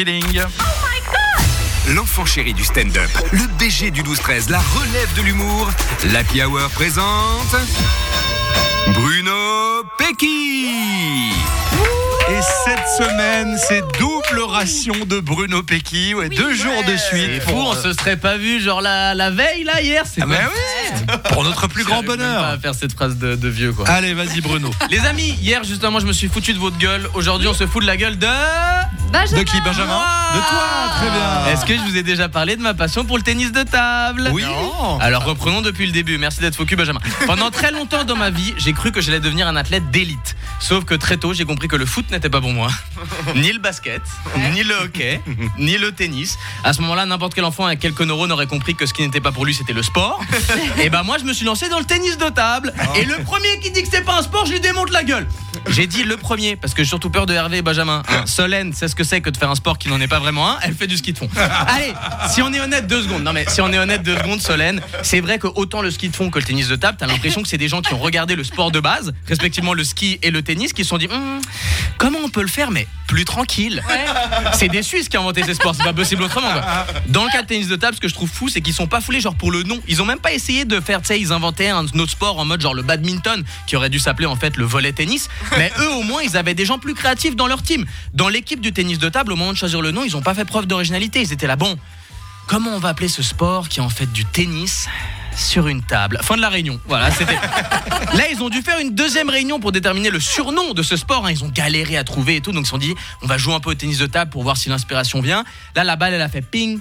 Feeling. Oh L'enfant chéri du stand-up, le BG du 12-13, la relève de l'humour, l'Happy Hour présente Bruno Pecky. Et cette semaine, c'est 12 Imploration de Bruno Pecky, ouais, deux jours de suite. On euh, se serait pas vu genre la, la veille là hier, c'est ah bah ouais. Pour notre plus grand bonheur. À faire cette phrase de, vieux quoi. Allez, vas-y Bruno. Les amis, hier justement, je me suis foutu de votre gueule. Aujourd'hui, on se fout de la gueule de Benjamin. De qui Benjamin De toi, très bien. Est-ce que je vous ai déjà parlé de ma passion pour le tennis de table? Oui. Alors reprenons depuis le début. Merci d'être focus Benjamin. Pendant très longtemps dans ma vie, j'ai cru que j'allais devenir un athlète d'élite. Sauf que très tôt, j'ai compris que le foot n'était pas pour moi, ni le basket, ni le hockey, ni le tennis. À ce moment-là, n'importe quel enfant avec quelques neurones aurait compris que ce qui n'était pas pour lui, c'était le sport. Et ben moi, je me suis lancé dans le tennis de table. Et le premier qui dit que c'est pas un sport, je lui démonte la gueule. J'ai dit le premier parce que j'ai surtout peur de Hervé et Benjamin. Hein, Solène, c'est ce que c'est que de faire un sport qui n'en est pas vraiment un. Elle fait du ski de fond. Allez, si on est honnête deux secondes. Non mais si on est honnête deux secondes, Solène, c'est vrai que autant le ski de fond que le tennis de table, t'as l'impression que c'est des gens qui ont regardé le sport de base, respectivement le ski et le tennis, qui se sont dit Hum, comment on peut le faire mais plus tranquille. C'est des Suisses qui ont inventé ces sports, c'est pas possible autrement. quoi. Dans le cas de tennis de table, ce que je trouve fou, c'est qu'ils sont pas foulés genre pour le nom. Ils ont même pas essayé de faire, tu sais, ils inventaient un autre sport en mode genre le badminton, qui aurait dû s'appeler en fait le volet tennis. Mais eux, au moins, ils avaient des gens plus créatifs dans leur team. Dans l'équipe du tennis de table, au moment de choisir le nom, ils ont pas fait preuve d'originalité. Ils étaient là, bon, comment on va appeler ce sport qui est en fait du tennis? Sur une table. Fin de la réunion. Voilà, c'était. Là, ils ont dû faire une deuxième réunion pour déterminer le surnom de ce sport. hein. Ils ont galéré à trouver et tout. Donc, ils se sont dit, on va jouer un peu au tennis de table pour voir si l'inspiration vient. Là, la balle, elle a fait ping.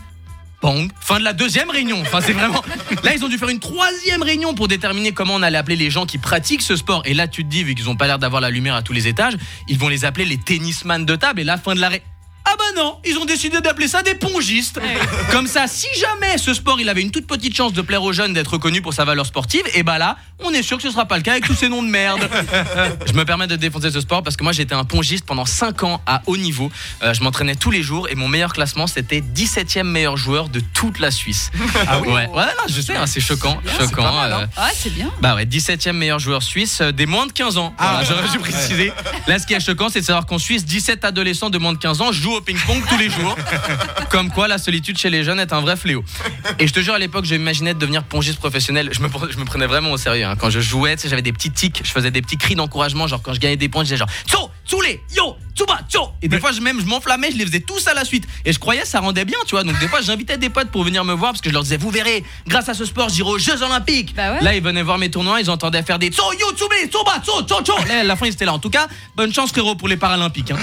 Pong. Fin de la deuxième réunion. Enfin, c'est vraiment. Là, ils ont dû faire une troisième réunion pour déterminer comment on allait appeler les gens qui pratiquent ce sport. Et là, tu te dis, vu qu'ils ont pas l'air d'avoir la lumière à tous les étages, ils vont les appeler les tennisman de table. Et là, fin de la ré... Ah bah non, ils ont décidé d'appeler ça des pongistes. Comme ça, si jamais ce sport il avait une toute petite chance de plaire aux jeunes, d'être reconnu pour sa valeur sportive, et bah là, on est sûr que ce sera pas le cas avec tous ces noms de merde. Je me permets de défoncer ce sport parce que moi j'étais un pongiste pendant 5 ans à haut niveau. Euh, je m'entraînais tous les jours et mon meilleur classement c'était 17e meilleur joueur de toute la Suisse. Ah oui Ouais, ouais non, je sais, hein, c'est choquant, choquant. euh, Ah, c'est bien. bah ouais, 17e meilleur joueur suisse euh, des moins de 15 ans. Voilà, J'aurais dû préciser. Là, ce qui est choquant, c'est de savoir qu'en Suisse, 17 adolescents de moins de 15 ans jouent ping-pong tous les jours. Comme quoi, la solitude chez les jeunes est un vrai fléau. Et je te jure, à l'époque, j'imaginais de devenir pongiste professionnel. Je me, prenais vraiment au sérieux. hein. Quand je jouais, j'avais des petits tics, je faisais des petits cris d'encouragement. Genre, quand je gagnais des points, je disais genre, Tso, Tsoulé, Yo, Tsuba, Tso. Et des fois, je, même, je m'enflammais, je les faisais tous à la suite. Et je croyais ça rendait bien, tu vois. Donc, des fois, j'invitais des potes pour venir me voir parce que je leur disais, vous verrez, grâce à ce sport, j'irai aux Jeux Olympiques. Bah ouais. Là, ils venaient voir mes tournois, ils entendaient faire des Tso, Yo, Tsubé, Tsoba, Tso, Tso, Tso. Là, à la fin, ils étaient là. En tout cas, bonne chance, frérot, pour les Paralympiques. hein.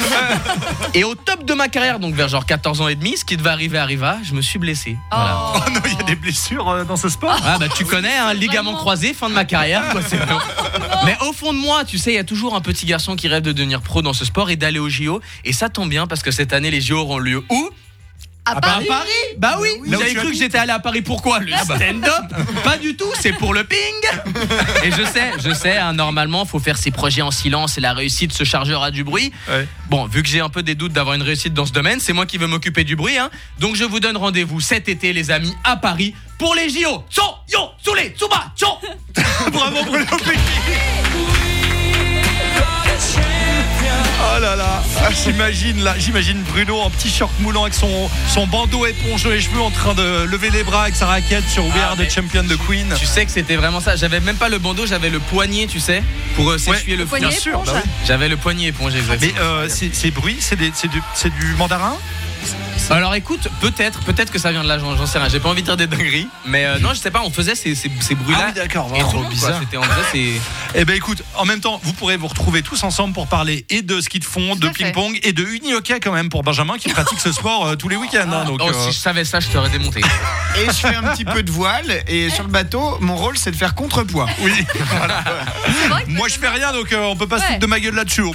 Et au top de ma carrière, donc vers genre 14 ans et demi, ce qui devait arriver arriva, je me suis blessé. Voilà. Oh. Oh non, il y a des blessures euh, dans ce sport. Ah bah tu connais, un ligament Vraiment. croisé, fin de ma carrière. quoi. Mais au fond de moi, tu sais, il y a toujours un petit garçon qui rêve de devenir pro dans ce sport et d'aller au JO. Et ça tombe bien parce que cette année, les JO auront lieu où? À Bah, Paris. à Paris Bah oui, Vous avez cru que j'étais allé à Paris pourquoi? Le stand-up? Pas du tout, c'est pour le ping Et je sais, je sais, hein, normalement, faut faire ses projets en silence et la réussite se chargera du bruit. Ouais. Bon, vu que j'ai un peu des doutes d'avoir une réussite dans ce domaine, c'est moi qui veux m'occuper du bruit. Hein. Donc je vous donne rendez-vous cet été, les amis, à Paris, pour les JO. So, yo, soulé, j'imagine là, j'imagine Bruno en petit short moulant avec son, son bandeau éponge les cheveux en train de lever les bras avec sa raquette sur We Ah, Are mais the Champion de Queen. Tu sais que c'était vraiment ça. J'avais même pas le bandeau, j'avais le poignet, tu sais, pour euh, s'essuyer le Poignet Bien sûr, bah oui. J'avais le poignet éponge, exactement. Mais euh, ces ces bruits, c'est des- c'est du, c'est du mandarin? Alors écoute, peut-être, peut-être que ça vient de là, j'en j'en sais rien. J'ai pas envie de dire des dingueries, mais euh, non, je sais pas. On faisait ces, ces, ces bruits-là. Ah oui, d'accord, Et vraiment, trop bizarre. c'est. Eh ben écoute, en même temps, vous pourrez vous retrouver tous ensemble pour parler et de ski de fond, de ping-pong et de uni-hockey quand même pour Benjamin qui pratique ce sport euh, tous les week-ends. hein, donc, Oh, euh, si je savais ça, je t'aurais démonté. Et je fais un petit peu de voile. Et sur le bateau, mon rôle, c'est de faire contrepoids. oui. Que Moi je fais rien donc euh, on peut pas se Ouais. foutre de ma gueule là-dessus.